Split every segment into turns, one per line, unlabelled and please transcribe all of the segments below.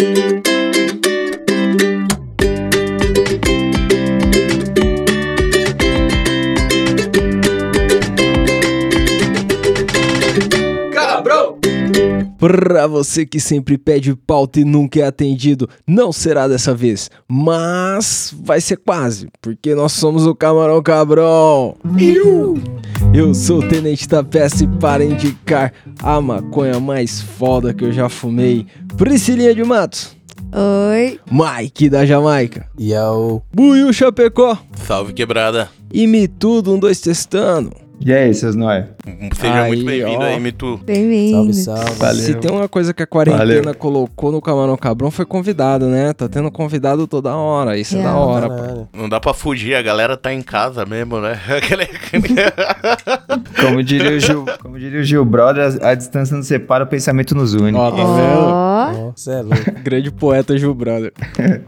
thank you Pra você que sempre pede pauta e nunca é atendido, não será dessa vez, mas vai ser quase, porque nós somos o Camarão Cabrão. Eu sou o Tenente da PS para indicar a maconha mais foda que eu já fumei, Priscilinha de Matos.
Oi.
Mike da Jamaica.
Yo.
Buiu Chapecó.
Salve quebrada.
E Me Tudo, um, dois, testando.
E aí, seus nóia?
Seja
Aí,
muito bem-vindo aí, Mitu.
Bem-vindo.
Salve, salve.
Valeu.
Se tem uma coisa que a quarentena
Valeu.
colocou no Camarão Cabrão foi convidado, né? Tá tendo convidado toda hora, isso é da
Real.
hora, pô.
Não dá pra fugir, a galera tá em casa mesmo, né?
Como diria o Gil, como diria o Gil Brother, a, a distância nos separa, o pensamento nos une.
Ó, tá vendo?
É louco.
Grande poeta Gil Brother.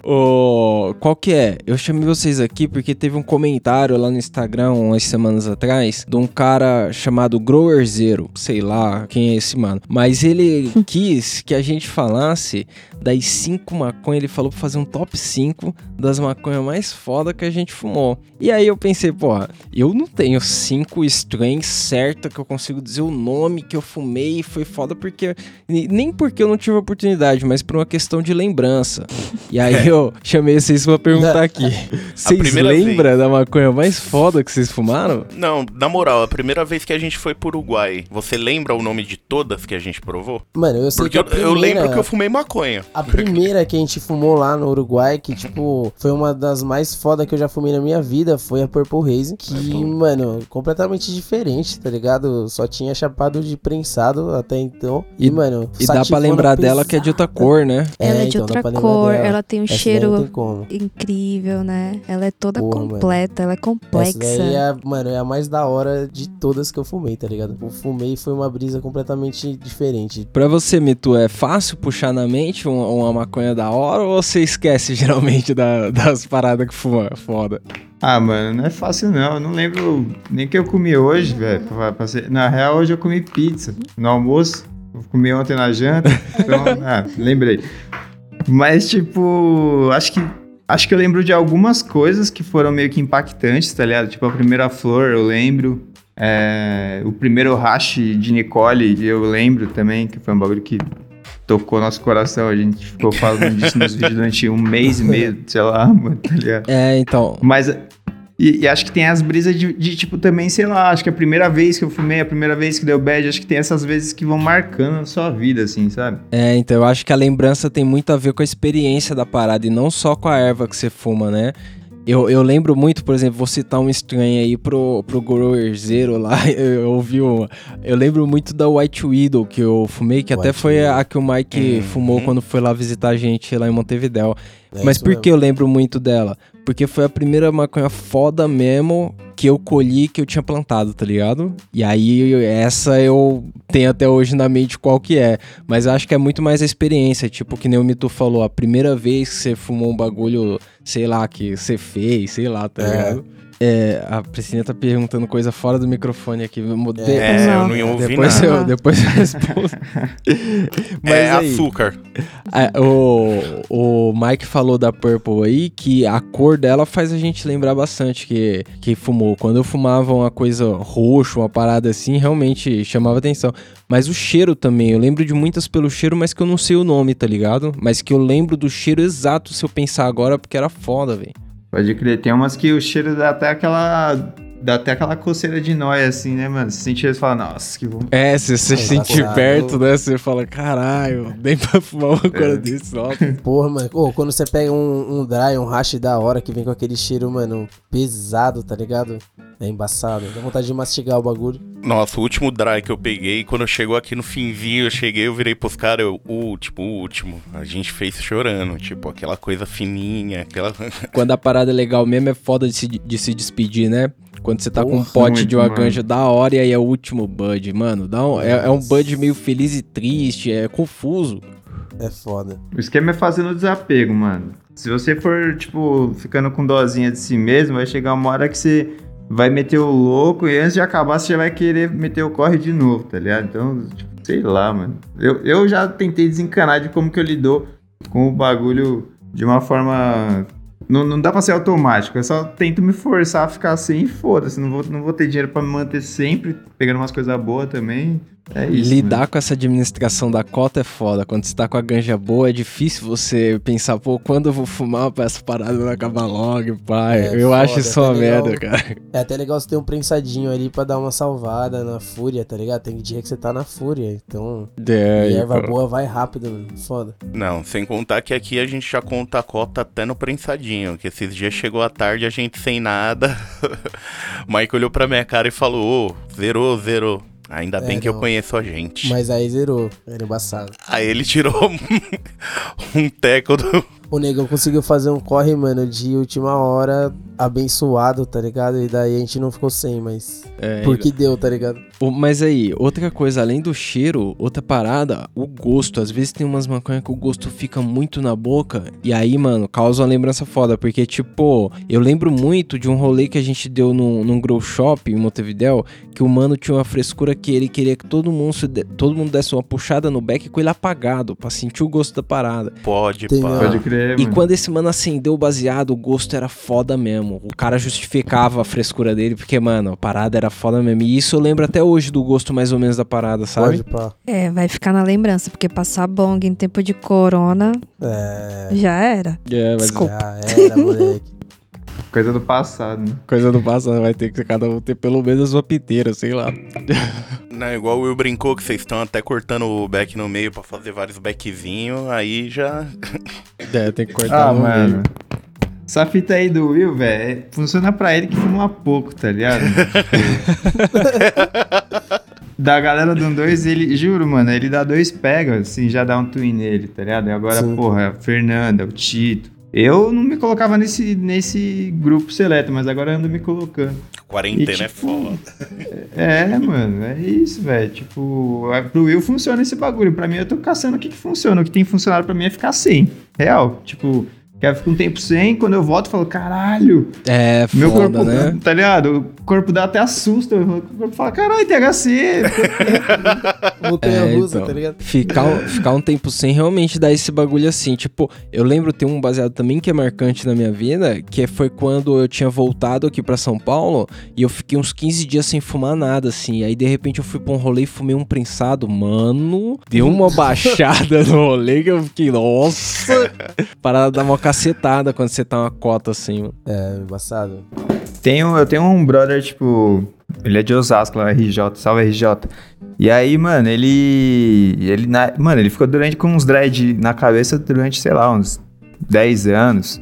Ô, qual que é? Eu chamei vocês aqui porque teve um comentário lá no Instagram umas semanas atrás de um cara chamado Grower Zero. Sei lá quem é esse mano. Mas ele quis que a gente falasse das cinco maconhas. Ele falou pra fazer um top 5 das maconhas mais foda que a gente fumou. E aí eu pensei, porra, eu não tenho cinco strains certa que eu consigo dizer o nome que eu fumei e foi foda porque. Nem porque eu não tive oportunidade, mas por uma questão de lembrança. E aí eu chamei vocês pra perguntar aqui. Vocês lembram da maconha mais foda que vocês fumaram?
Não, na moral, a primeira vez que a gente foi pro Uruguai, você lembra o nome de todas que a gente provou?
Mano, eu sei
Porque eu,
que a
eu
primeira,
lembro que eu fumei maconha.
A primeira que a gente fumou lá no Uruguai, que, tipo, foi uma das mais foda que eu já fumei na minha vida, foi a Purple Haze. Que, mano, completamente diferente, tá ligado? Só tinha chapado de prensado até então. E,
E-
mano,
E dá pra lembrar dela que é de outra
pesada.
cor, né?
ela é de
então, dá
outra
pra lembrar
cor, ela tem um
Essa
cheiro
tem
incrível, né? Ela é toda
Porra, mano.
completa, ela é complexa.
Essa daí é, mano, é a mais da hora de todas que eu fumei, tá ligado? Eu fumei e foi uma brisa completamente diferente.
Pra você, Mitu, é fácil puxar na mente uma, uma maconha da hora ou você esquece geralmente da- das paradas que fuma foda?
Ah, mano, não é fácil não. Eu não lembro nem que eu comi hoje, velho. Na real, hoje eu comi pizza no almoço. Eu comi ontem na janta. Então, ah, lembrei. Mas, tipo, acho que. Acho que eu lembro de algumas coisas que foram meio que impactantes, tá ligado? Tipo, a primeira flor, eu lembro. É, o primeiro hash de Nicole, eu lembro também, que foi um bagulho que tocou nosso coração. A gente ficou falando disso nos vídeos durante um mês e meio, sei lá, mano, tá ligado?
É, então.
Mas. E, e acho que tem as brisas de, de, tipo, também, sei lá, acho que a primeira vez que eu fumei, a primeira vez que deu bad, acho que tem essas vezes que vão marcando a sua vida, assim, sabe?
É, então eu acho que a lembrança tem muito a ver com a experiência da parada e não só com a erva que você fuma, né? Eu, eu lembro muito, por exemplo, vou citar um estranho aí pro, pro Grower Zero lá, eu ouvi uma. Eu lembro muito da White Widow que eu fumei, que até
White
foi
Widow.
a que o Mike
Uhum.
fumou quando foi lá visitar a gente lá em Montevidéu.
É
Mas por
mesmo.
que eu lembro muito dela? Porque foi a primeira maconha foda mesmo que eu colhi que eu tinha plantado, tá ligado? E aí essa eu tenho até hoje na mente qual que é. Mas eu acho que é muito mais a experiência. Tipo, que nem o Mito falou, a primeira vez que você fumou um bagulho, sei lá, que você fez, sei lá, tá
É.
ligado? É, a Priscila tá perguntando coisa fora do microfone aqui. De-
É,
Não.
eu não ia ouvir
Depois
nada.
eu, depois eu respondo. Mas
é
aí-
açúcar.
é, o, o Mike falou da Purple aí que a cor dela faz a gente lembrar bastante que, que fumou. Quando eu fumava uma coisa roxa, uma parada assim, realmente chamava atenção. Mas o cheiro também, eu lembro de muitas pelo cheiro, mas que eu não sei o nome, tá ligado? Mas que eu lembro do cheiro exato se eu pensar agora, porque era foda, velho.
Pode crer, tem umas que o cheiro dá até aquela. Dá até aquela coceira de nóia, assim, né, mano? Você sente eles e fala, nossa, que bom.
É, se você
É
sentir perto, né? Você fala, caralho, nem pra fumar uma coisa desse, nossa.
Porra, mano. Ô, quando você pega um, um dry, um hash da hora que vem com aquele cheiro, mano, pesado, tá ligado? É embaçado. Dá vontade de mastigar o bagulho.
Nossa, o último dry que eu peguei, quando chegou aqui no finzinho, eu cheguei, eu virei pros caras, eu, o último, o último. A gente fez chorando, tipo, aquela coisa fininha, aquela.
Quando a parada é legal mesmo, é foda de se, de se despedir, né? Quando você tá com um
Porra,
pote de uma ganja da hora e aí é o último bud, mano. Dá um, é, é um bud meio feliz e triste, é confuso.
É foda.
O esquema é fazer no desapego, mano. Se você for, tipo, ficando com dozinha de si mesmo, vai chegar uma hora que você vai meter o louco e antes de acabar você já vai querer meter o corre de novo, tá ligado? Então, tipo, sei lá, mano. Eu, eu já tentei desencanar de como que eu lido, com o bagulho de uma forma. Não, não dá pra ser automático. Eu só tento me forçar a ficar sem e foda-se. Não vou, não vou ter dinheiro pra me manter sempre pegando umas coisas boas também. É isso.
Lidar com essa administração da cota é foda. Quando você tá com a ganja boa, é difícil você pensar, pô, quando eu vou fumar pra essa parada não acabar logo, pai.
É
eu
foda,
acho isso
tá
uma
legal.
merda, cara.
É até legal você ter um prensadinho ali pra dar uma salvada na fúria, tá ligado? Tem dia que você tá na fúria, então.
É,
e erva
então.
boa vai rápido, mano. Foda.
Não, sem contar que aqui a gente já conta a cota até no prensadinho, que esses dias chegou à tarde a gente sem nada. o Mike olhou pra minha cara e falou, ô, zerou, zerou. Ainda
É,
bem que eu
não.
conheço a gente.
Mas aí zerou. Era embaçado.
Aí ele tirou um teco do.
O negão conseguiu fazer um corre, mano, de última hora abençoado, tá ligado? E daí a gente não ficou sem, mas.
É,
Porque deu, tá ligado?
O- Mas aí, outra coisa, além do cheiro, outra parada, o gosto. Às vezes tem umas maconhas que o gosto fica muito na boca. E aí, mano, causa uma lembrança foda. Porque, tipo, eu lembro muito de um rolê que a gente deu num, num grow shop em Montevidéu. Que o mano tinha uma frescura que ele queria que todo mundo, se de- todo mundo desse uma puxada no beck com ele apagado. Pra sentir o gosto da parada.
Pode.
Pode crer,
E
mano.
quando esse mano acendeu o baseado, o gosto era foda mesmo. O cara justificava a frescura dele, porque, mano, a parada era foda mesmo. E isso eu lembro até hoje do gosto mais ou menos da parada, sabe?
Pode pá.
É, vai ficar na lembrança, porque passar bong em tempo de corona
É.
já era.
É, mas
Desculpa.
Já era, moleque.
Coisa do passado, né?
coisa do passado vai ter que cada um ter pelo menos uma piteira, sei lá.
Não, é igual o Will brincou que vocês estão até cortando o back no meio pra fazer vários backzinhos, aí já.
É, tem que cortar
Ah,
no
mano.
meio.
Essa fita aí do Will, velho, funciona pra ele que fuma pouco, tá ligado? da galera do 2, ele, juro, mano, ele dá dois pega, assim, já dá um twin nele, tá ligado? E agora,
Sim.
porra, a Fernanda, o Tito. Eu não me colocava nesse, nesse grupo seleto, mas agora eu ando me colocando.
Quarentena
E,
é
tipo,
foda.
É, mano, é isso, velho. Tipo, é- pro Will funciona esse bagulho. Pra mim, eu tô caçando o que, que funciona. O que tem funcionado pra mim é ficar sem. Real. Tipo, quero ficar um tempo sem, quando eu volto, eu falo, caralho,
É,
meu
foda,
corpo,
né?
tá ligado? O corpo dá até assusta. O corpo fala, caralho, THC.
Montanha
É,
russa,
então.
tá ligado?
Ficar, um- ficar um tempo sem realmente dar esse bagulho assim. Tipo, eu lembro ter um baseado também que é marcante na minha vida, que foi quando eu tinha voltado aqui pra São Paulo e eu fiquei uns 15 dias sem fumar nada, assim. Aí de repente eu fui pra um rolê e fumei um prensado. Mano, deu uma baixada no rolê que eu fiquei, nossa! Parada dar uma cacetada quando você tá uma cota assim, mano.
É, embaçado.
Tenho, eu tenho um brother, tipo, ele é de Osasco, lá, RJ, salve RJ. E aí, mano, ele. ele na- mano, ele ficou durante com uns dread na cabeça durante, sei lá, uns 10 anos.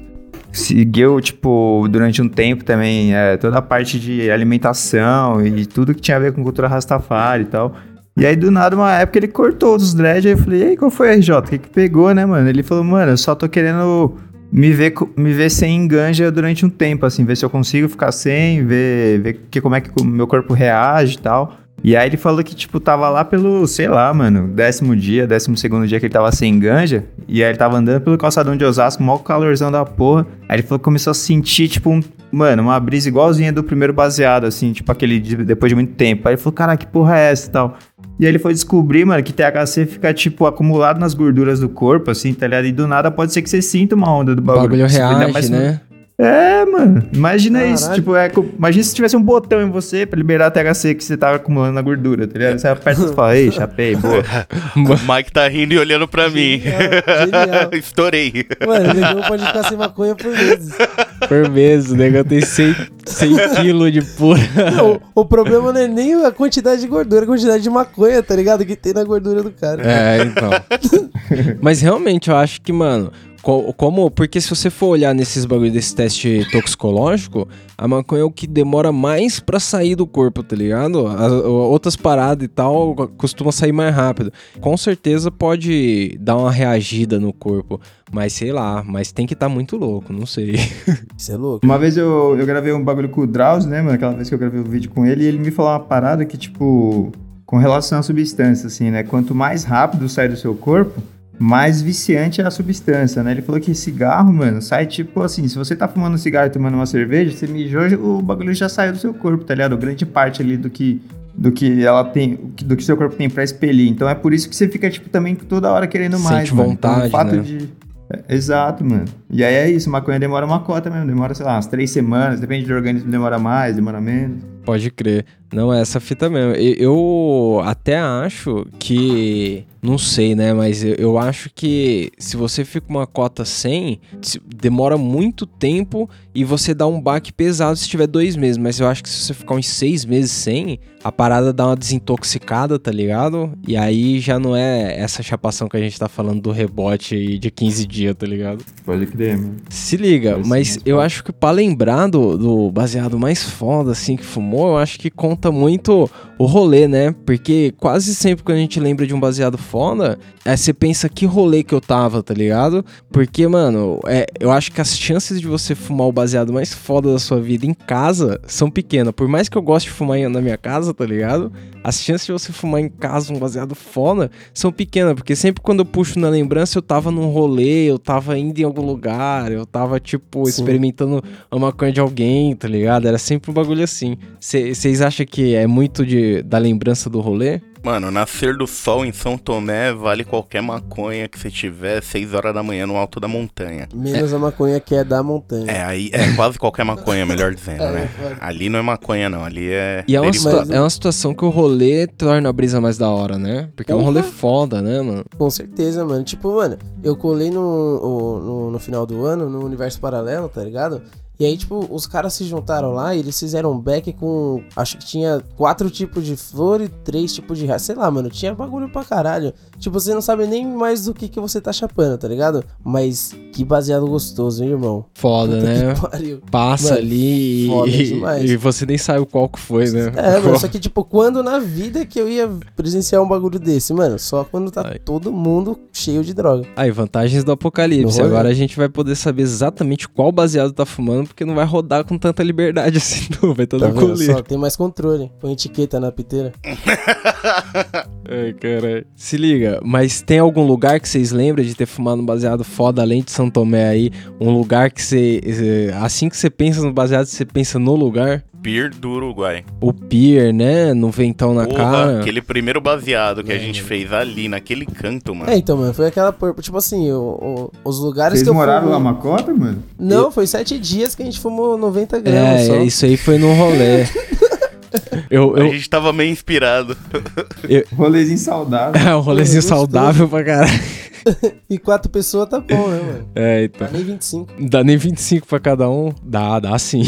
Seguiu, tipo, durante um tempo também é, toda a parte de alimentação e tudo que tinha a ver com cultura Rastafari e tal. E aí, do nada, uma época ele cortou os dread, aí eu falei, e aí, qual foi, RJ? O que que pegou, né, mano? Ele falou, mano, eu só tô querendo me ver, me ver sem ganja durante um tempo, assim, ver se eu consigo ficar sem, ver, ver que, como é que o meu corpo reage e tal. E aí ele falou que, tipo, tava lá pelo, sei lá, mano, décimo dia, décimo segundo dia que ele tava sem ganja. E aí ele tava andando pelo calçadão de Osasco, mó calorzão da porra. Aí ele falou que começou a sentir, tipo, um, mano, uma brisa igualzinha do primeiro baseado, assim, tipo aquele de- depois de muito tempo. Aí ele falou, cara, que porra é essa e tal. E aí ele foi descobrir, mano, que THC fica, tipo, acumulado nas gorduras do corpo, assim, tá ligado? E do nada pode ser que você sinta uma onda do
O
bagulho.
bagulho
Ainda
reage,
mais-
né?
É, mano. Imagina isso.
Caralho.
Tipo, é, imagina se tivesse um botão em você pra liberar a THC que você tava acumulando na gordura, tá ligado? Você aperta e fala, ei, chapei, boa.
O Mike tá rindo e olhando pra mim.
Genial.
Estourei.
Mano, o negão pode ficar sem maconha por meses.
Por mês, o negócio tem 100, 100 quilos de pura.
o, o problema não é nem a quantidade de gordura, a quantidade de maconha, tá ligado? Que tem na gordura do cara.
É, então. Mas realmente eu acho que, mano, co- como. Porque se você for olhar nesses bagulho desse teste toxicológico, a maconha é o que demora mais pra sair do corpo, tá ligado? As, outras paradas e tal costumam sair mais rápido. Com certeza pode dar uma reagida no corpo. Mas sei lá, mas tem que estar muito louco, não sei.
Isso é louco.
Uma vez eu, eu gravei um bagulho com o Drauzio, né, mano? Aquela vez que eu gravei o vídeo com ele, e ele me falou uma parada que, tipo, com relação à substância, assim, né? Quanto mais rápido sai do seu corpo, mais viciante é a substância, né? Ele falou que cigarro, mano, sai tipo assim, se você tá fumando um cigarro e tomando uma cerveja, você mijou, o bagulho já saiu do seu corpo, tá ligado? Grande parte ali do que do que ela tem, do que seu corpo tem pra expelir. Então é por isso que você fica tipo também toda hora querendo
Sente
mais. Então,
vontade,
o fato
né?
de É, exato, mano. E aí é isso, maconha demora uma cota mesmo, demora, sei lá, umas três semanas, depende do organismo, demora mais, demora menos.
Pode crer. Não é essa fita mesmo. Eu até acho que. Não sei, né? Mas eu, eu acho que se você fica uma cota 100, se- demora muito tempo e você dá um baque pesado se tiver dois meses. Mas eu acho que se você ficar uns seis meses sem, a parada dá uma desintoxicada, tá ligado? E aí já não é essa chapação que a gente tá falando do rebote aí de 15 dias, tá ligado?
Pode crer, mano.
Se liga, mas eu
foda.
acho que pra lembrar do, do baseado mais foda, assim, que fumou, eu acho que conta muito o rolê, né? Porque quase sempre quando a gente lembra de um baseado foda, é, você pensa que rolê que eu tava, tá ligado? Porque, mano, é, eu acho que as chances de você fumar o baseado mais foda da sua vida em casa são pequenas. Por mais que eu goste de fumar na minha casa, tá ligado? As chances de você fumar em casa um baseado foda são pequenas, porque sempre quando eu puxo na lembrança, eu tava num rolê, eu tava indo em algum lugar, eu tava, tipo,
Sim.
experimentando a maconha de alguém, tá ligado? Era sempre um bagulho assim. Vocês acham que é muito de, da lembrança do rolê?
Mano, nascer do sol em São Tomé vale qualquer maconha que você tiver 6 horas da manhã no alto da montanha.
Menos a maconha que é da montanha.
É, aí é quase qualquer maconha, melhor dizendo,
É,
né?
é.
Ali não é maconha, não. Ali é.
E é uma, é uma situação que o rolê torna a brisa mais da hora, né? Porque é um rolê foda, né, mano?
Com certeza, mano. Tipo, mano, eu colei no, no, no final do ano, no universo paralelo, tá ligado? E aí, tipo, os caras se juntaram lá e eles fizeram um back com. Acho que tinha quatro tipos de flor e três tipos de raça. Sei lá, mano, tinha bagulho pra caralho. Tipo, você não sabe nem mais do que, que você tá chapando, tá ligado? Mas que baseado gostoso, hein, irmão?
Foda,
Puta
né? Passa
Mano,
ali
foda
e,
demais.
e você nem sabe qual que foi, né?
É, mano, só que, tipo, quando na vida que eu ia presenciar um bagulho desse, mano? Só quando tá
Ai.
todo mundo cheio de droga.
Aí, vantagens do apocalipse. Agora a gente vai poder saber exatamente qual baseado tá fumando, porque não vai rodar com tanta liberdade assim, não. Vai estar
Tá
no colírio.
só? Tem mais controle. Põe etiqueta na piteira.
Ai, caralho. Se liga, mas tem algum lugar que vocês lembram de ter fumado um baseado foda além de São Tomé aí? Um lugar que você. eh, Assim que você pensa no baseado, você pensa no lugar?
Pier do Uruguai.
O pier, né? No ventão na
Porra,
cara.
aquele primeiro baseado que a
É,
gente
mano.
fez ali, naquele canto, mano.
É, então, mano, foi aquela. por- Tipo assim, o- o- os lugares
Vocês
que eu
moraram
fumo-
lá uma cota, mano?
Não, foi sete dias que a gente fumou 90 gramas só.
É, isso aí foi no rolê. eu,
A
eu,
gente tava meio inspirado.
Rolezinho saudável.
É um rolezinho
Gostoso.
saudável pra caralho.
E quatro pessoas tá bom, né, mano?
É, então.
Dá nem 25.
Não dá nem 25 pra cada um? Dá, dá sim.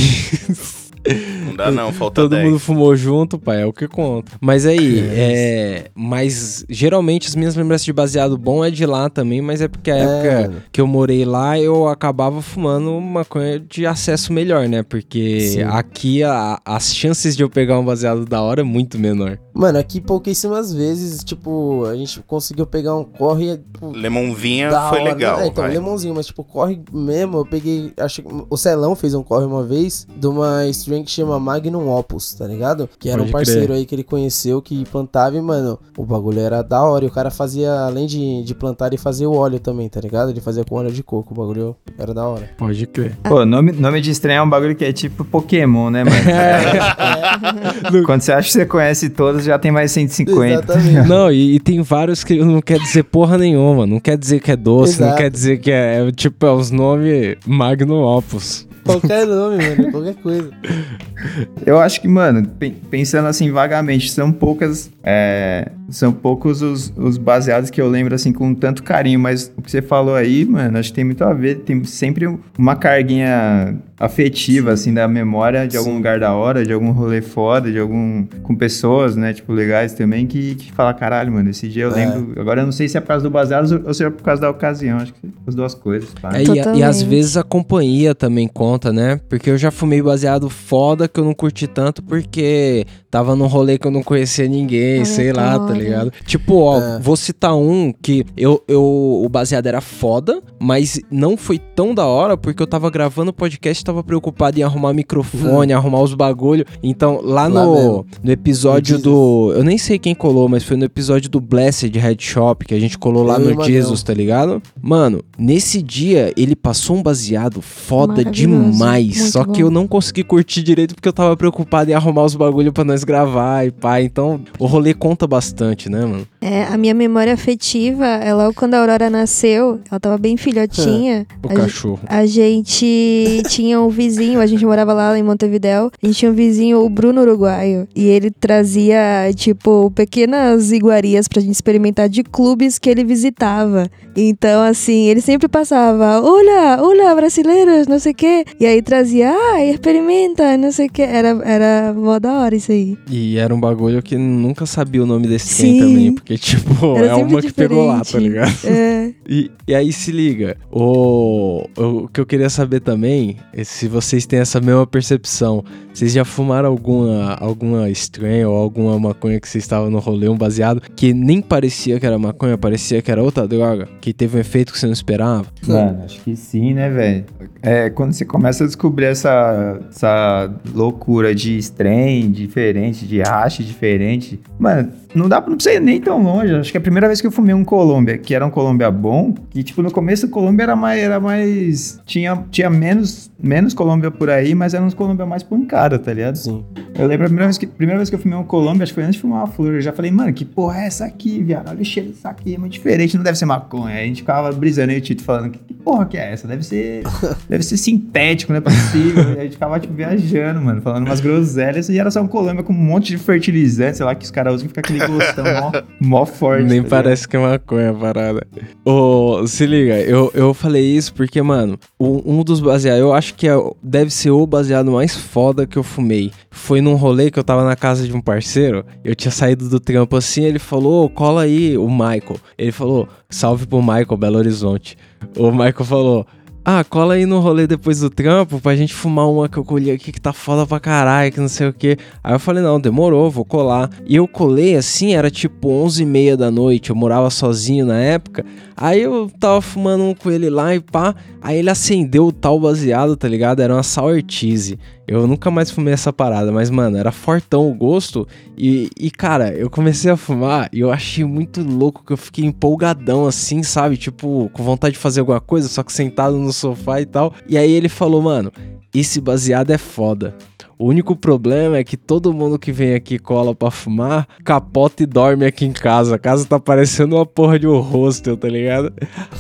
Não dá não, falta
Todo
10.
mundo fumou junto, pai, é o que conta. Mas aí, é. Mas geralmente as minhas lembranças de baseado bom é de lá também, mas é porque a
É,
época que eu morei lá eu acabava fumando maconha de acesso melhor, né? Porque
Sim.
aqui a- as chances de eu pegar um baseado da hora é muito menor.
Mano, aqui pouquíssimas vezes, tipo, a gente conseguiu pegar um corre. Tipo,
Lemonzinha
da
foi
hora.
legal.
É, então,
vai.
lemãozinho, mas tipo, corre mesmo. Eu peguei. Acho que o Celão fez um corre uma vez de uma que chama Magnum Opus, tá ligado? Que era
Pode
um parceiro aí que ele conheceu que plantava e, mano, o bagulho era da hora. E o cara fazia, além de, de plantar, ele fazia o óleo também, tá ligado? Ele fazia com óleo de coco. O bagulho era da hora.
Pode crer.
Pô, nome, nome de estranho é um bagulho que é tipo Pokémon, né, mano? Quando você acha que você conhece todos, já tem mais 150.
Exatamente.
Não, e, e tem vários que não quer dizer porra nenhuma. Não quer dizer que é doce, não
Exato.
quer dizer que é. é, tipo, é os nomes Magnum Opus.
Qualquer nome, mano. Qualquer coisa.
Eu acho que, mano, pen- pensando assim vagamente, são poucas. é, são poucos os, os baseados que eu lembro assim com tanto carinho, mas o que você falou aí, mano, acho que tem muito a ver. Tem sempre uma carguinha afetiva, assim, da memória de algum
Sim.
lugar da hora, de algum rolê foda, de algum. com pessoas, né, tipo, legais também, que, que fala, caralho, mano, esse dia eu
É.
lembro. Agora eu não sei se é por causa do baseado ou se é por causa da ocasião, acho que as duas coisas, pá.
É, e, a- e às vezes a companhia também conta, né? Porque eu já fumei baseado foda que eu não curti tanto porque tava num rolê que eu não conhecia ninguém, sei lá, tá ligado? Tipo, ó,
É.
vou citar um que eu, eu o baseado era foda, mas não foi tão da hora porque eu tava gravando o podcast e tava preocupado em arrumar microfone, arrumar os bagulho. Então, lá,
Lá
no,
mesmo.
no episódio
No
do. Eu nem sei quem colou, mas foi no episódio do Blessed Head Shop que a gente colou lá
Eu e
no. Jesus, tá ligado? Mano, nesse dia ele passou um baseado foda
Maravilhoso.
Demais.
muito
Só que
bom.
eu não consegui curtir direito porque eu tava preocupado em arrumar os bagulho pra nós gravar e pá. Então, o rolê conta bastante, né, mano?
É, a minha memória afetiva é logo quando a Aurora nasceu, ela tava bem filhotinha.
O
a,
cachorro.
a gente tinha um vizinho, a gente morava lá em Montevidéu. A gente tinha um vizinho, o Bruno Uruguaio. E ele trazia, tipo, pequenas iguarias pra gente experimentar de clubes que ele visitava. Então, assim, ele sempre passava, olha, olha, brasileiros, não sei o quê. E aí trazia, ah, experimenta, não sei o quê. Era, era mó da hora isso aí.
E era um bagulho que nunca sabia o nome desse
Sim.
trem também. Porque, tipo,
Era
é uma que pegou lá, tá
diferente.
ligado?
É.
E, e aí se liga, o, o que eu queria saber também é se vocês têm essa mesma percepção. Vocês já fumaram alguma, alguma estranha ou alguma maconha que vocês estavam no rolê, um baseado, que nem parecia que era maconha, parecia que era outra droga, que teve um efeito que você não esperava?
Mano, acho que sim, né, velho? É, quando você começa a descobrir essa, essa loucura de strain diferente, de hash diferente, mano, não dá pra não precisa ir nem tão longe. Acho que é a primeira vez que eu fumei um Colômbia, que era um Colômbia bom, que tipo, no começo o Colômbia era mais. Era mais tinha, tinha menos, menos Colômbia por aí, mas era uns Colômbia mais pancada, tá ligado?
Sim.
Eu lembro a primeira vez que, primeira vez que eu fumei um Colômbia, acho que foi antes de fumar uma flor. Eu já falei, mano, que porra é essa aqui, viado? Olha o cheiro disso aqui, é muito diferente, não deve ser maconha. Aí a gente ficava brisando aí o Tito falando, que, que porra que é essa? Deve ser, deve ser sintético, não é possível. e a gente ficava, tipo, viajando, mano, falando umas groselhas. E era só um Colômbia com um monte de fertilizante, sei lá, que os caras usam que fica aquele mó, mó forte.
Nem
tá
parece que é maconha a parada. Ô, se liga, eu, eu falei isso porque, mano, o- um dos baseados, eu acho que é, deve ser o baseado mais foda que eu fumei. Foi num rolê que eu tava na casa de um parceiro, eu tinha saído do trampo assim, ele falou, "Ô, cola aí, o Michael. Ele falou, salve pro Michael, Belo Horizonte. O Michael falou, ah, cola aí no rolê depois do trampo pra gente fumar uma que eu colhi aqui que tá foda pra caralho, que não sei o que. Aí eu falei, não, demorou, vou colar. E eu colei assim, era tipo 11 e meia da noite, eu morava sozinho na época. Aí eu tava fumando um com ele lá e pá. Aí ele acendeu o tal baseado, tá ligado? Era uma sour cheese. Eu nunca mais fumei essa parada, mas mano, era fortão o gosto. E, e cara, eu comecei a fumar e eu achei muito louco que eu fiquei empolgadão assim, sabe? Tipo, com vontade de fazer alguma coisa, só que sentado no sofá e tal. E aí ele falou, mano, esse baseado é foda. O único problema é que todo mundo que vem aqui cola pra fumar, capota e dorme aqui em casa. A casa tá parecendo uma porra de um hostel, tá ligado?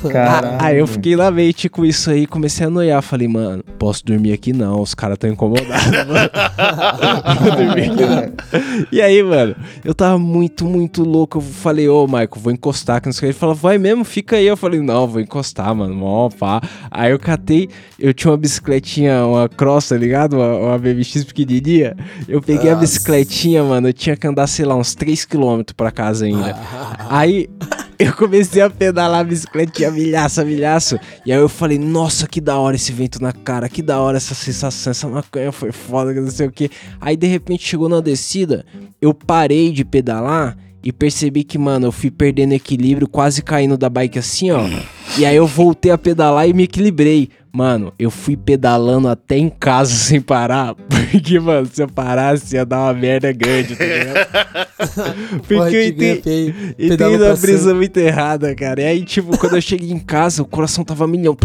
Caralho.
Aí eu fiquei lá mente com isso aí, comecei a noiar. Falei, mano, posso dormir aqui não, os caras tão incomodados, mano. Vou dormir aqui não. E aí, mano, eu tava muito, muito louco. Eu falei, ô, Michael, vou encostar. Que. Ele falou, vai mesmo, fica aí. Eu falei, não, vou encostar, mano, mó pá. Aí eu catei, eu tinha uma bicicletinha, uma cross, tá ligado? Uma, uma BMX pequenininha. Eu peguei a
Nossa.
bicicletinha, mano, eu tinha que andar, sei lá, uns 3km pra casa ainda. Aí eu comecei a pedalar a bicicletinha, milhaço, milhaço. E aí eu falei, nossa, que da hora esse vento na cara, que da hora essa sensação, essa maconha foi foda, que não sei o que. Aí de repente chegou na descida, eu parei de pedalar e percebi que, mano, eu fui perdendo equilíbrio, quase caindo da bike assim, ó. E aí eu voltei a pedalar e me equilibrei. Mano, eu fui pedalando até em casa sem parar. Porque, mano, se eu parasse ia dar uma merda grande, tá ligado? Porque
Porra,
eu entendi. E uma
pra
brisa muito errada, cara. E aí, tipo, quando eu cheguei em casa, o coração tava milhão.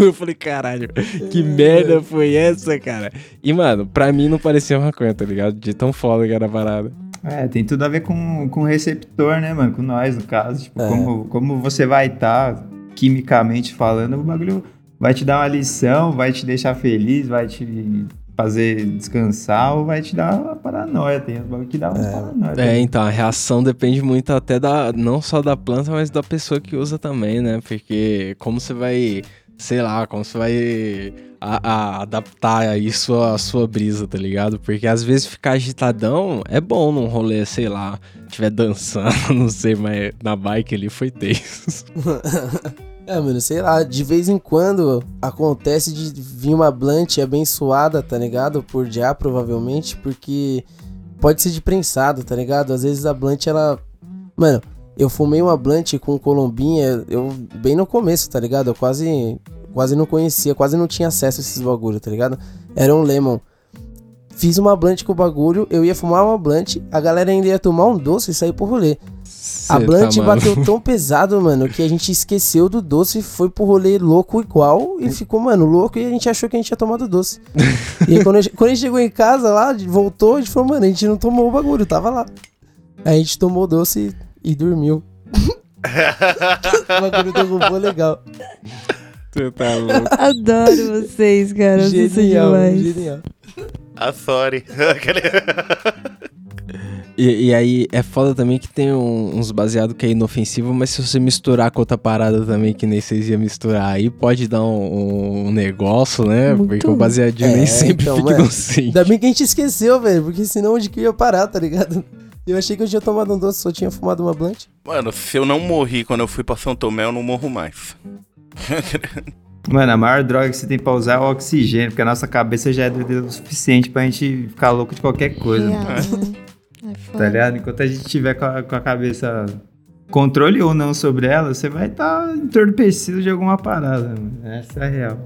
Eu falei, caralho, que merda foi essa, cara? E, mano, pra mim não parecia maconha, tá ligado? De tão foda que era a parada.
É, tem tudo a ver com, com o receptor, né, mano? Com nós, no caso. Tipo,
É.
como, como você vai estar, quimicamente falando, o bagulho vai te dar uma lição, vai te deixar feliz, vai te fazer descansar ou vai te dar uma paranoia. Tem os bagulho que dá uma paranoia.
É, então, a reação depende muito até da. Não só da planta, mas da pessoa que usa também, né? Porque como você vai. Sei lá, como você vai a- a- adaptar isso à sua brisa, tá ligado? Porque às vezes ficar agitadão é bom num rolê, sei lá, tiver dançando, não sei, mas na bike ali foi tenso.
É, mano, sei lá, de vez em quando acontece de vir uma blunt abençoada, tá ligado? Por já, provavelmente, porque pode ser de prensado, tá ligado? Às vezes a blunt, ela... Mano, eu fumei uma blunt com colombinha, eu bem no começo, tá ligado? Eu quase, quase não conhecia, quase não tinha acesso a esses bagulho, tá ligado? Era um lemon. Fiz uma blunt com o bagulho, eu ia fumar uma blunt, a galera ainda ia tomar um doce e sair pro rolê. A Blunt
tá
bateu tão pesado, mano, que a gente esqueceu do doce, foi pro rolê louco igual e ficou, mano, louco e a gente achou que a gente tinha tomado doce. e aí, quando, a gente, quando a gente chegou em casa lá, voltou, a gente falou, mano, a gente não tomou o bagulho, tava lá. Aí a gente tomou o doce e, e dormiu. o bagulho derrubou legal.
Cê tá louco.
Adoro vocês, cara. Vocês são
Genial,
demais.
genial.
Ah, sorry.
E, e aí é foda também que tem um- uns baseados que é inofensivo, mas se você misturar com outra parada também, que nem vocês iam misturar aí, pode dar um, um negócio, né?
Muito.
Porque o baseadinho
É,
nem sempre
então,
fica inocente.
Ainda bem que a gente esqueceu, velho, porque senão onde que eu ia parar, tá ligado? Eu achei que eu tinha tomado um doce, só tinha fumado uma blunt.
Mano, se eu não morri quando eu fui pra São Tomé, eu não morro mais.
Mano, a maior droga que você tem pra usar é o oxigênio, porque a nossa cabeça já é doida o suficiente pra gente ficar louco de qualquer coisa.
Real,
mano.
É
Tá ligado? Enquanto a gente tiver com a, com a cabeça controle ou não sobre ela, você vai estar tá entorpecido de alguma parada, mano. Essa é a real.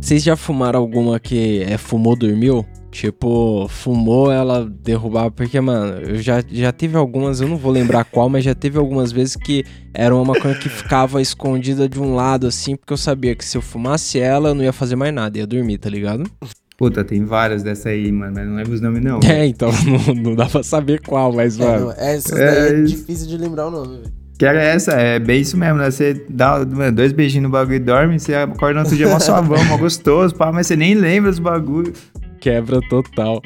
Vocês já fumaram alguma que é fumou, dormiu? Tipo, fumou, ela derrubava. Porque, mano, eu já, já tive algumas, eu não vou lembrar qual, mas já teve algumas vezes que era uma coisa que ficava escondida de um lado, assim, porque eu sabia que se eu fumasse ela, eu não ia fazer mais nada, ia dormir, tá ligado?
Puta, tem várias dessa aí, mano, mas não lembro os nomes não.
É, então não, não dá pra saber qual, mas,
É,
mano.
não, essas
É,
daí é difícil de lembrar o nome, velho.
Que era essa, é bem isso mesmo, né? Você dá mano, dois beijinhos no bagulho e dorme, você acorda no outro dia mó suavão, mó gostoso, pá, mas você nem lembra dos bagulhos.
Quebra total.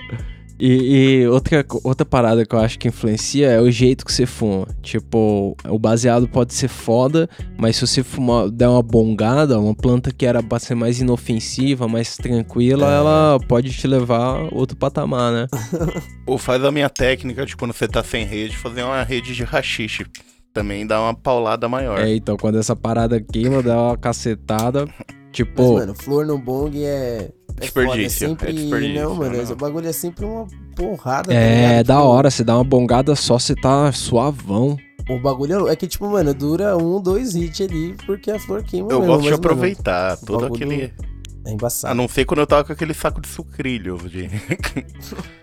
E, e outra, outra parada que eu acho que influencia é o jeito que você fuma. Tipo, o baseado pode ser foda, mas se você fumar, der uma bongada, uma planta que era pra ser mais inofensiva, mais tranquila,
É.
ela pode te levar a outro patamar, né?
Ou faz a minha técnica de quando você tá sem rede, fazer uma rede de rachixe. Também dá uma paulada maior.
É, então, quando essa parada queima, dá uma cacetada.
Mas,
Tipo,
mano, flor no bong é. É
Desperdício,
foda, é sempre...
é desperdício,
Não, mano,
não.
esse bagulho é sempre uma porrada. tá
é
ligado?
da
Tipo,
hora, você dá uma bongada só, você tá suavão.
O bagulho é é que, tipo, mano, dura um, dois hits ali, porque a flor queima.
Eu
mesmo,
gosto de
mas, mano,
aproveitar
o
todo
bagulho
aquele.
É
A
embaçado.
não ser quando eu tava com aquele saco de sucrilho. De...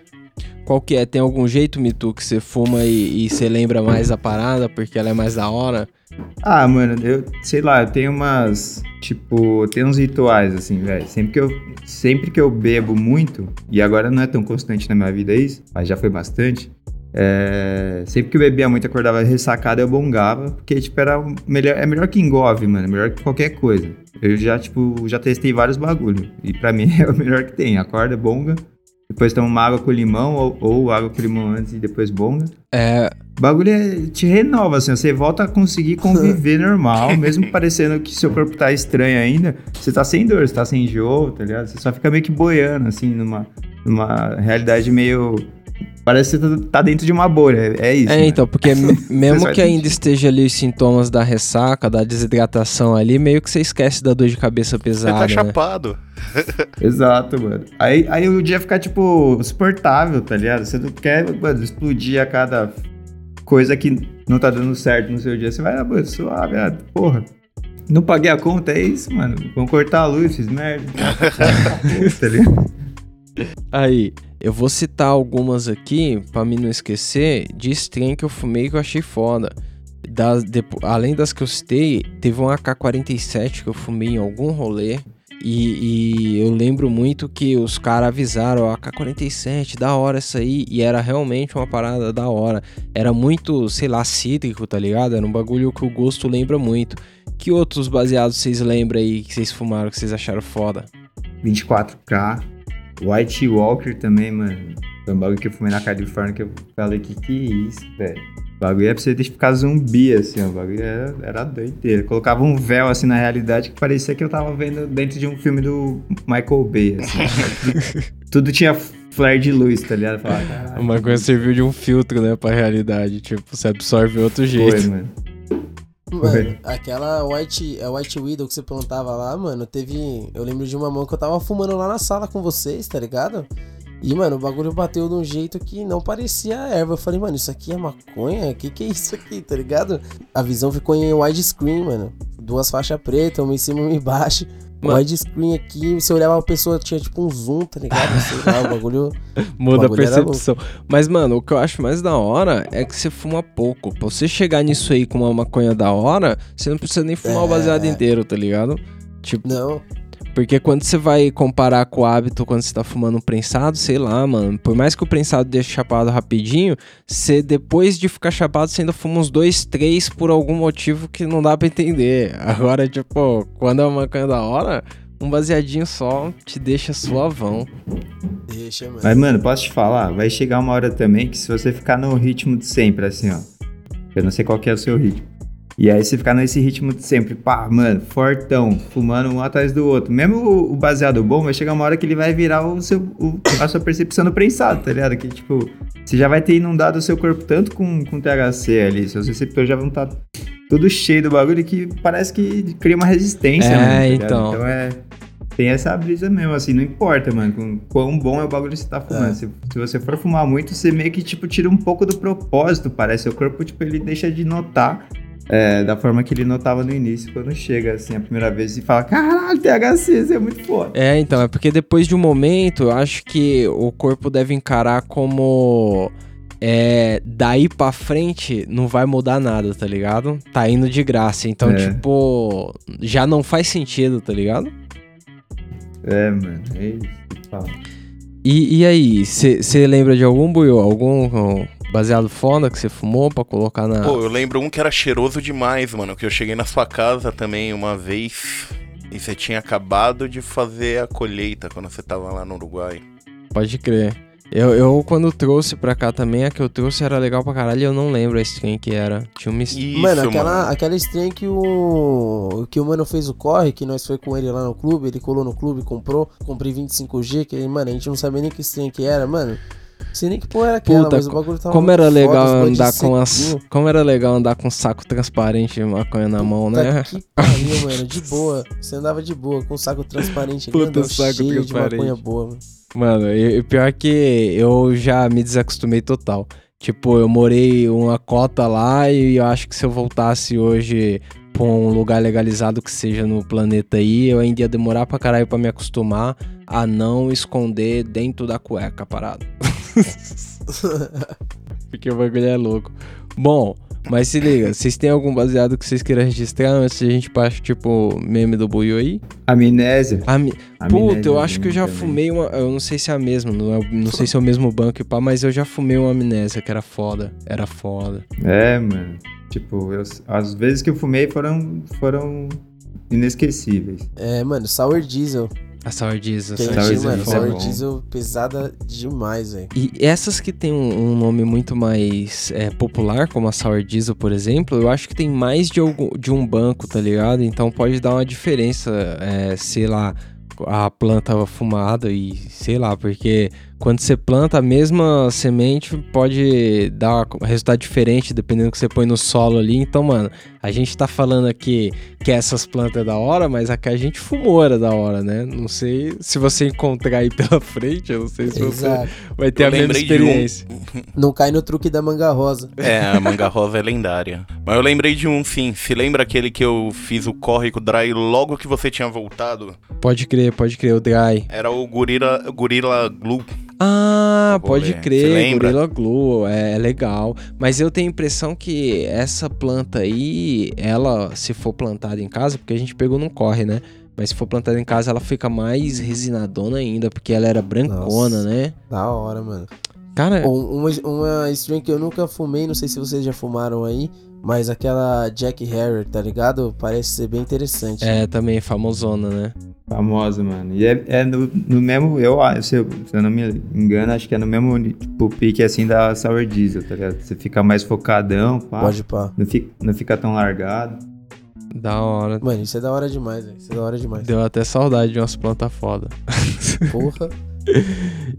Qual que é? Tem algum jeito, Mitu, que você fuma e, você lembra mais da parada porque ela é mais da hora?
Ah, mano, eu sei lá, eu tenho umas. Tipo, tem uns rituais, assim, velho. Sempre que eu. Sempre que eu bebo muito, e agora não é tão constante na minha vida isso, mas já foi bastante. é, sempre que eu bebia muito, acordava ressacado, eu bongava, porque, tipo, era melhor, é melhor que engove, mano, é melhor que qualquer coisa. Eu já, tipo, já testei vários bagulhos, e pra mim é o melhor que tem. Acorda, bonga, depois toma uma água com limão, ou, ou água com limão antes e depois bonga.
É,
O bagulho é- te renova, assim, você volta a conseguir conviver normal, mesmo parecendo que seu corpo tá estranho ainda, você tá sem dor, você tá sem enjoo, tá ligado? Você só fica meio que boiando, assim, numa, numa realidade meio... Parece que você tá- dentro de uma bolha, é isso.
é
né?
então, porque me- mesmo que ainda esteja ali os sintomas da ressaca, da desidratação ali, meio que você esquece da dor de cabeça
Você
pesada,
tá
né?
chapado.
Exato, mano. Aí, aí o dia fica, tipo, suportável, tá ligado? Você não quer, mano, explodir a cada coisa que não tá dando certo no seu dia. Você vai, ah, mano, suave, ah, porra. Não paguei a conta, é isso, mano. Vamos cortar a luz, fiz merda. tá ligado?
Aí, eu vou citar algumas aqui, pra mim não esquecer, de strain que eu fumei que eu achei foda. Depo- além das que eu citei, teve um AK-47 que eu fumei em algum rolê. E, e eu lembro muito que os caras avisaram, ó, AK-47, da hora essa aí. E era realmente uma parada da hora. Era muito, sei lá, cítrico, tá ligado? Era um bagulho que o gosto lembra muito. Que outros baseados vocês lembram aí que vocês fumaram, que vocês acharam foda?
24K. White Walker também, mano. Foi um bagulho que eu fumei na Califórnia que eu falei, que que é isso, velho? O bagulho é pra você ficar zumbi, assim, ó. O bagulho era, era doideira. Colocava um véu, assim, na realidade que parecia que eu tava vendo dentro de um filme do Michael Bay, assim. Tudo tinha flare de luz, tá ligado? Falava,
Uma coisa serviu de um filtro, né, pra realidade. Tipo, você absorve outro jeito.
foi, mano.
Mano, aquela White, a White Widow que você plantava lá, mano, teve. Eu lembro de uma mão que eu tava fumando lá na sala com vocês, tá ligado? E, mano, o bagulho bateu de um jeito que não parecia erva. Eu falei, mano, isso aqui é maconha? Que que é isso aqui, tá ligado? A visão ficou em widescreen, mano. Duas faixas pretas, uma em cima e uma embaixo.
Mano.
Widescreen aqui, você olhava a pessoa, tinha tipo um zoom, tá ligado? Sei lá, o bagulho.
Muda a
bagulho
percepção. Mas, mano, o que eu acho mais da hora é que você fuma pouco. Pra você chegar nisso aí com uma maconha da hora, você não precisa nem fumar o
É.
baseado inteiro, tá ligado? Tipo,
Não.
Porque quando você vai comparar com o hábito quando você tá fumando um prensado, sei lá, mano. Por mais que o prensado deixe chapado rapidinho, você depois de ficar chapado, você ainda fuma uns dois, três por algum motivo que não dá pra entender. Agora, tipo, quando é uma maconha da hora, um baseadinho só te deixa suavão.
Deixa, mano.
Mas, mano, posso te falar? Vai chegar uma hora também que se você ficar no ritmo de sempre, assim, ó. Eu não sei qual que é o seu ritmo. E aí você ficar nesse ritmo de sempre, pá, mano, fortão, fumando um atrás do outro. Mesmo o, o baseado bom, vai chegar uma hora que ele vai virar o seu, o- a sua percepção do prensado, tá ligado? Que, tipo, você já vai ter inundado o seu corpo tanto com, com THC ali, seus receptores já vão estar tudo cheio do bagulho que parece que cria uma resistência,
É,
mano, tá ligado?
então.
Então é... Tem essa brisa mesmo, assim, não importa, mano, com quão bom é o bagulho que você tá fumando.
É.
Se, se você for fumar muito, você meio que, tipo, tira um pouco do propósito, parece. O corpo, tipo, ele deixa de notar é, da forma que ele notava no início, quando chega, assim, a primeira vez e fala, caralho, THC, isso é muito foda.
É, então, é porque depois de um momento, eu acho que o corpo deve encarar como. É, daí pra frente não vai mudar nada, tá ligado? Tá indo de graça. Então,
É.
tipo, já não faz sentido, tá ligado?
É, mano, é isso.
E, e aí, você lembra de algum buiô? Algum baseado foda que você fumou pra colocar na.
Pô, eu lembro um que era cheiroso demais, mano. Que eu cheguei na sua casa também uma vez. E você tinha acabado de fazer a colheita quando você tava lá no Uruguai.
Pode crer. Eu, eu, quando trouxe pra cá também, a que eu trouxe era legal pra caralho e eu não lembro a string que era. Tinha uma string.
Isso,
mano, aquela, aquela stream que o. que o mano fez o corre, que nós foi com ele lá no clube, ele colou no clube, comprou, comprei 25G, que mano, a gente não sabia nem que stream que era, mano. Sei nem que porra era aquela,
Puta,
mas o bagulho tava
Como era legal
foda,
andar com as. Como era legal andar com um saco transparente de maconha na mão,
Puta
né?
Que pariu, mano, de boa. Você andava de boa, com um saco transparente
Puta, saco
cheio
transparente.
de maconha boa, mano.
Mano, e pior que eu já me desacostumei total. Tipo, eu morei uma cota lá e eu acho que se eu voltasse hoje pra um lugar legalizado que seja no planeta aí, eu ainda ia demorar pra caralho pra me acostumar a não esconder dentro da cueca parado. Porque o bagulho é louco. Bom, mas se liga, vocês têm algum baseado que vocês queiram registrar antes de a gente passar, tipo, meme do buio aí?
Amnésia.
A mi-
Amnésia
Puta, eu acho que eu já
também.
fumei uma. Eu não sei se é a mesma, não, é- não sei se é o mesmo banco e pá, mas eu já fumei uma amnésia que era foda. Era foda.
É, mano. Tipo, eu- as vezes que eu fumei foram, foram inesquecíveis.
É, mano, Sour Diesel.
A Sour Diesel.
A
Sour Diesel
mano,
é
Sour
foda.
Sour. Diesel pesada demais, velho.
E essas que tem um, um nome muito mais é, popular, como a Sour Diesel, por exemplo, eu acho que tem mais de, algum, de um banco, tá ligado? Então pode dar uma diferença, é, sei lá, a planta fumada e sei lá, porque quando você planta a mesma semente pode dar resultado diferente dependendo do que você põe no solo ali. Então, mano, a gente tá falando aqui que essas plantas é da hora, mas a que a gente fumou era da hora, né? Não sei se você encontrar aí pela frente, eu não sei se você
Exato.
vai ter
Eu
a mesma
de um.
experiência.
Não cai no truque da manga rosa.
É, a manga rosa é lendária. Mas eu lembrei de um, sim. Se lembra aquele que eu fiz o corre com o Dry logo que você tinha voltado?
Pode crer, pode crer, o Dry.
Era o Gorilla, gorilla Glue.
Ah, pode.
Você
crer,
lembra?
Gorilla Glue, é, é legal. Mas eu tenho a impressão que essa planta aí, ela, se for plantada em casa, porque a gente pegou não corre, né? Mas se for plantada em casa, ela fica mais resinadona ainda, porque ela era brancona,
Nossa.
né?
Da hora, mano.
Cara,
Uma, uma stream que eu nunca fumei, não sei se vocês já fumaram aí, mas aquela Jack Harrier, tá ligado? Parece ser bem interessante.
é também famosona, né?
Famosa, mano. E é, é no, no mesmo, eu se eu, se eu não me engano, acho que é no mesmo tipo, pique assim da Sour Diesel, tá ligado? Você fica mais focadão, pá.
Pode pá.
Não fica, não fica tão largado.
Da hora.
Mano, isso é da hora demais, velho. Isso é da hora demais.
Deu até saudade de umas plantas foda.
Porra.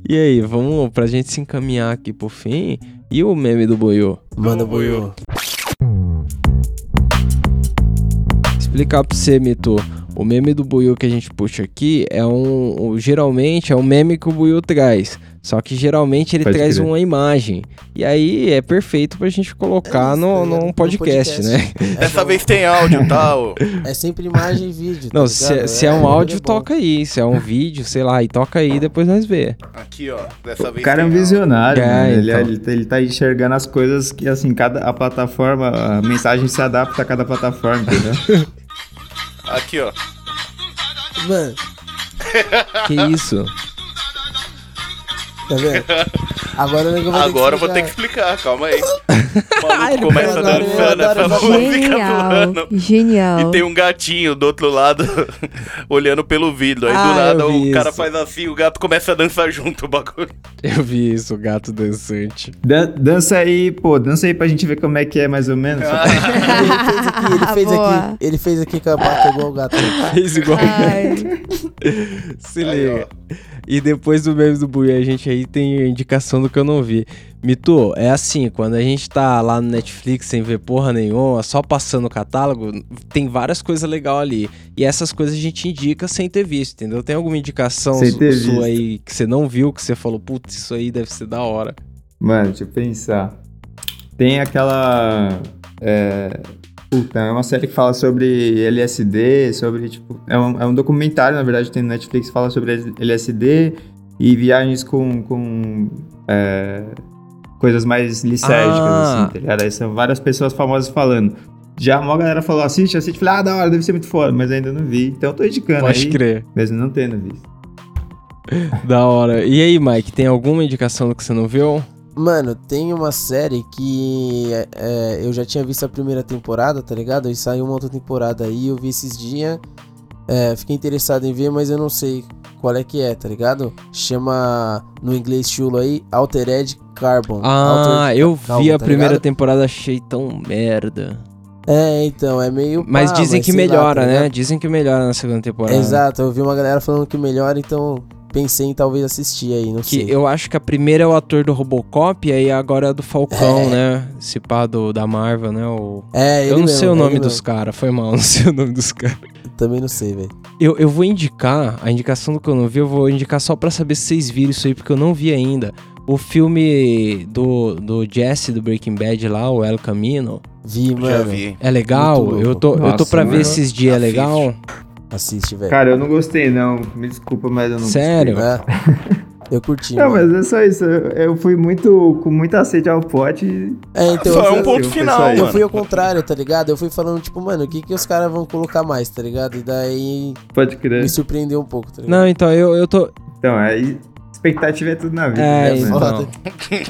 E aí, vamos pra gente se encaminhar aqui pro fim. E o meme do boiô?
Manda
Vamos,
boiô.
Explicar pra você, Mito. O meme do Buiu que a gente puxa aqui é um. o- geralmente é um meme que o Buiu traz. Só que geralmente ele
Pode
traz
crer.
uma imagem. E aí é perfeito pra gente colocar
É
no,
ligado?
num
No
podcast, né?
Dessa vez tem áudio, tá? ô?
É sempre imagem e vídeo. tá
Não, se,
ligado?
se é um áudio,
é bom.
toca aí. Se é um vídeo, sei lá, e toca aí, depois nós vê.
Aqui, ó. Dessa
O
vez
cara é um
áudio.
visionário,
É.
Ele,
então.
ele, ele tá enxergando as coisas que, assim, cada a plataforma, a mensagem se adapta a cada plataforma, entendeu?
Aqui, ó.
Mano,
Que isso?
tá vendo? Agora o ter que
Agora eu vou ter que
explicar.
calma aí. O maluco começa
adoro, eu
dançando essa
eu
música
Genial.
zoando.
Genial.
E tem um gatinho do outro lado olhando pelo vidro. Aí
Ah,
do nada
eu
o
vi
cara
isso.
faz assim, o gato começa a dançar junto o bagulho.
Eu vi isso, o gato dançante.
Dan- dança aí, pô, dança aí pra gente ver como é que é mais ou menos.
Ah.
Ele fez aqui, ele fez aqui. Ele fez aqui com a pata igual o gato.
Fez igual.
Ai,
Se
Aí,
liga. E depois do meme do Bui, a gente aí tem a indicação do que eu não vi. Mito, é assim, quando a gente tá lá no Netflix sem ver porra nenhuma, só passando o catálogo, tem várias coisas legais ali. E essas coisas a gente indica sem ter visto, entendeu? Tem alguma indicação
Sem
su-
ter
sua
visto.
aí que você não viu, que você falou, putz, isso aí deve ser da hora.
Mano, deixa eu pensar. Tem aquela. É... Puta, é uma série que fala sobre LSD, sobre, tipo. É um, é um documentário, na verdade, tem no Netflix que fala sobre LSD e viagens com. com é, coisas mais lisérgicas,
Ah.
assim, tá ligado? Aí são várias pessoas famosas falando. Já a maior galera falou, assiste, assiste. Falei, ah, da hora, deve ser muito foda, mas ainda não vi. Então eu tô indicando
Pode
aí,
crer.
mesmo não tendo visto.
Da hora. E aí, Mike, tem alguma indicação do que você não viu?
Mano, tem uma série que é, eu já tinha visto a primeira temporada, tá ligado? E saiu uma outra temporada aí, eu vi esses dias. É, fiquei interessado em ver, mas eu não sei qual é que é, tá ligado? Chama, no inglês chulo aí, Altered Carbon.
Ah,
Altered
eu
Carbon,
vi a
tá
primeira
ligado?
temporada, achei tão merda.
É, então, é meio.
Mas
pá,
dizem que
sei lá,
melhora,
tá
né? Dizem que melhora na segunda temporada.
Exato, eu vi uma galera falando que melhora, então pensei em talvez assistir aí, não
Que
sei.
eu acho que a primeira é o ator do Robocop e aí agora é do Falcão,
É.
né? Esse pá do, da Marvel, né? O...
É, ele
Eu não sei
mesmo,
o nome dos caras, foi mal, não sei o nome dos caras.
Também não sei, velho.
Eu, eu vou indicar, a indicação do que eu não vi, eu vou indicar só pra saber se vocês viram isso aí, porque eu não vi ainda. O filme do, do Jesse do Breaking Bad lá, o El Camino,
Vi, mano.
Já vi.
é legal? Eu tô, eu tô pra ver esses dias, é legal?
Assiste, velho.
Cara, eu não gostei, não. Me desculpa, mas eu não
Sério?
gostei.
É. Eu curti.
Não,
mano.
mas é só isso. Eu fui muito com muita sede ao pote. e-
É, então,
Só é um ponto
eu-
final,
eu-
fui ao contrário, tá ligado? Eu fui falando, tipo, mano, o que que os caras vão colocar mais, tá ligado? E daí
Pode crer.
me surpreendeu um pouco, tá ligado?
Não, então eu, eu tô.
Então, aí. Expectativa é tudo na vida,
É,
né,
então.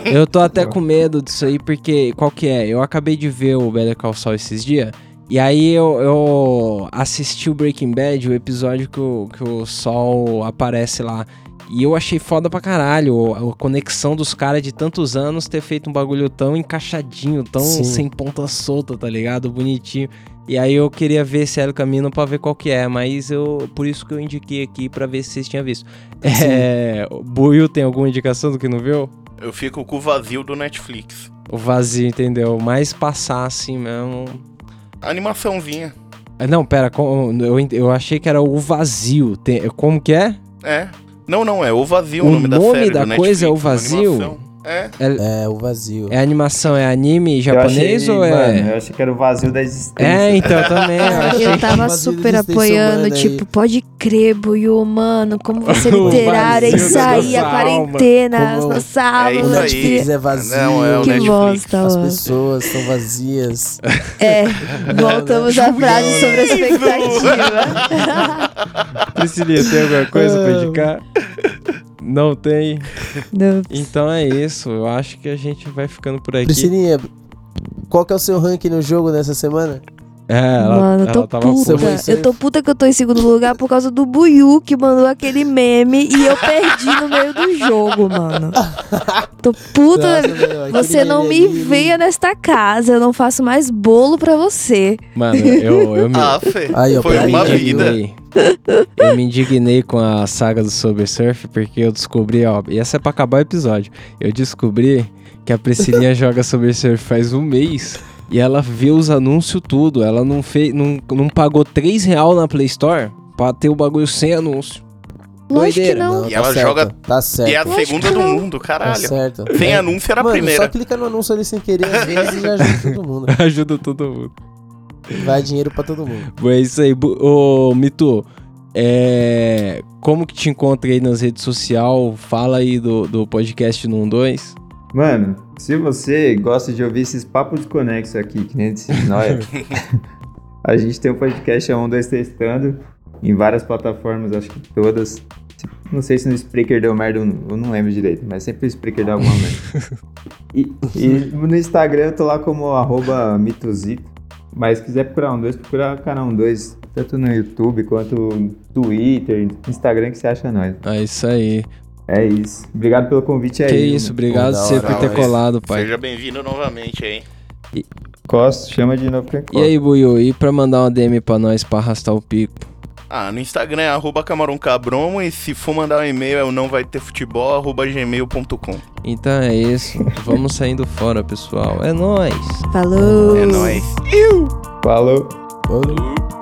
Eu tô até com medo disso aí, porque qual que é? Eu acabei de ver o Better Call Saul esses dias. E aí eu, eu assisti o Breaking Bad, o episódio que o, que o Sol aparece lá. E eu achei foda pra caralho a, conexão dos caras de tantos anos ter feito um bagulho tão encaixadinho, tão
Sim.
sem ponta solta, tá ligado? Bonitinho. E aí eu queria ver esse Hélio Camino pra ver qual que é, mas eu por isso que eu indiquei aqui pra ver se vocês tinham visto. É, o Buiu tem alguma indicação do que não viu?
Eu fico com o vazio do Netflix.
O vazio, entendeu? Mais passar assim mesmo.
Animaçãozinha.
Ah, Não, pera, eu, achei que era o vazio. Como que é?
É. Não, não, é o vazio o,
O
nome da
nome
série
da
do
coisa é o
Netflix,
vazio?
Animação. É.
É, o vazio.
É animação, é anime japonês
achei,
ou é.
Mano, eu achei que era o vazio da existência.
É, então também. Eu achei.
Eu tava super apoiando, tipo, pode crer, Buiu, mano, como você é
O
literária e sair a quarentena,
Como-
É isso
o
aí.
Netflix é vazio.
Não, é o
Que
Netflix.
bosta,
As
mano.
pessoas são vazias.
É, voltamos à frase sobre a expectativa.
Priscilinha, tem alguma coisa pra indicar? Não tem.
Não.
Então é isso. Eu acho que a gente vai ficando por aqui.
Priscilinha, qual que é o seu ranking no jogo nessa semana?
É, ela,
Mano, eu tô puta. Eu tô puta que eu tô em segundo lugar por causa do Buiu que mandou aquele meme e eu perdi no meio do jogo, mano. Tô puta.
Nossa,
Você não
meme
me
ali,
venha nesta casa, eu não faço mais bolo pra você.
Mano, eu, eu me.
Ah, Fê.
Aí, ó,
Foi
pra
uma vida.
indignei. Eu me indignei com a saga do Sober Surf porque eu descobri, ó, e essa é pra acabar o episódio. Eu descobri que a Priscilinha joga Sober Surf faz um mês e ela vê os anúncios tudo. Ela não fez, não, não pagou 3 real na Play Store pra ter o bagulho sem anúncio.
Lógico que
Doideira.
não.
E ela
certo,
joga-
Tá certo.
E é a
Lógico
segunda do
não.
mundo,
Tá
caralho.
certo.
Sem
É.
anúncio era a
Mano,
primeira.
só clica no anúncio ali sem querer, às vezes e já ajuda todo mundo.
Ajuda todo mundo.
Vai dinheiro pra todo mundo.
Bom, é isso aí. Ô, Mito, é... como que te encontra aí nas redes sociais? Fala aí do, do podcast no 12.
Mano, se você gosta de ouvir esses papos desconexos aqui, que nem esses nóia, a gente tem um podcast a 1, 2 testando em várias plataformas, acho que todas. Não sei se no Spreaker deu merda, eu não- lembro direito, mas sempre o Spreaker dá alguma merda. E, e no Instagram eu tô lá como arroba mitozito, mas se quiser procurar um 2, procura canal um 2, tanto no YouTube quanto no Twitter, Instagram que você acha nós.
É isso aí.
É isso. Obrigado pelo convite aí.
que isso,
mano?
obrigado você por ter colado, pai.
Seja bem-vindo novamente aí.
Costa, chama de novo que é
E aí, Buiu, e pra mandar uma DM pra nós pra arrastar o pico?
Ah, no Instagram é arroba camarõecabromo e se for mandar um e-mail é o não vai ter futebol, arroba gmail.com.
Então é isso. Vamos saindo fora, pessoal. É nóis.
Falou.
É nóis.
Falou.
Falou.